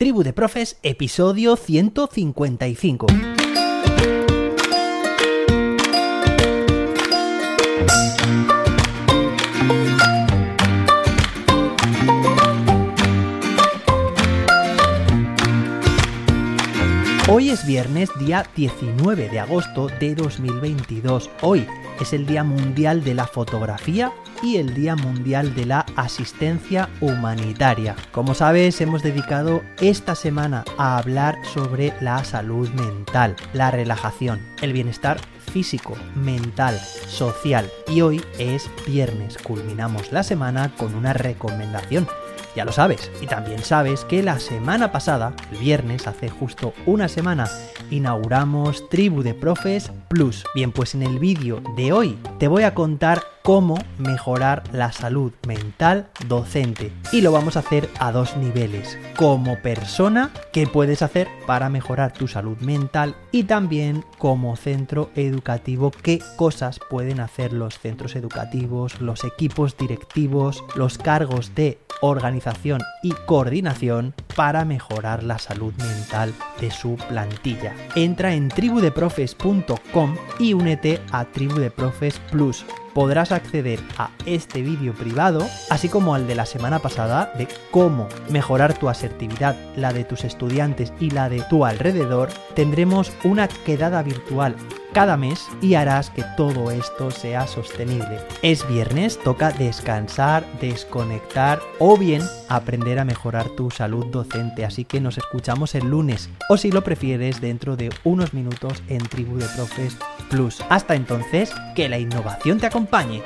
Tribu de Profes, episodio 155. Hoy es viernes, día 19 de agosto de 2022. Hoy es el Día Mundial de la Fotografía y el Día Mundial de la Asistencia Humanitaria. Como sabes, hemos dedicado esta semana a hablar sobre la salud mental, la relajación, el bienestar físico, mental, social. Y hoy es viernes, culminamos la semana con una recomendación ya lo sabes. Y también sabes que la semana pasada, el viernes, hace justo una semana, inauguramos Tribu de Profes Plus. Bien, pues en el vídeo de hoy te voy a contar cómo mejorar la salud mental docente. Y lo vamos a hacer a dos niveles. Como persona, ¿qué puedes hacer para mejorar tu salud mental? Y también como centro educativo, ¿qué cosas pueden hacer los centros educativos, los equipos directivos, los cargos de organización y coordinación para mejorar la salud mental de su plantilla. Entra en tribudeprofes.com y únete a Tribu de Profes Plus podrás acceder a este vídeo privado, así como al de la semana pasada de cómo mejorar tu asertividad, la de tus estudiantes y la de tu alrededor. Tendremos una quedada virtual cada mes y harás que todo esto sea sostenible. Es viernes, toca descansar, desconectar o bien aprender a mejorar tu salud docente, así que nos escuchamos el lunes o si lo prefieres dentro de unos minutos en Tribu de Profes Plus. Hasta entonces, que la innovación te acompañe.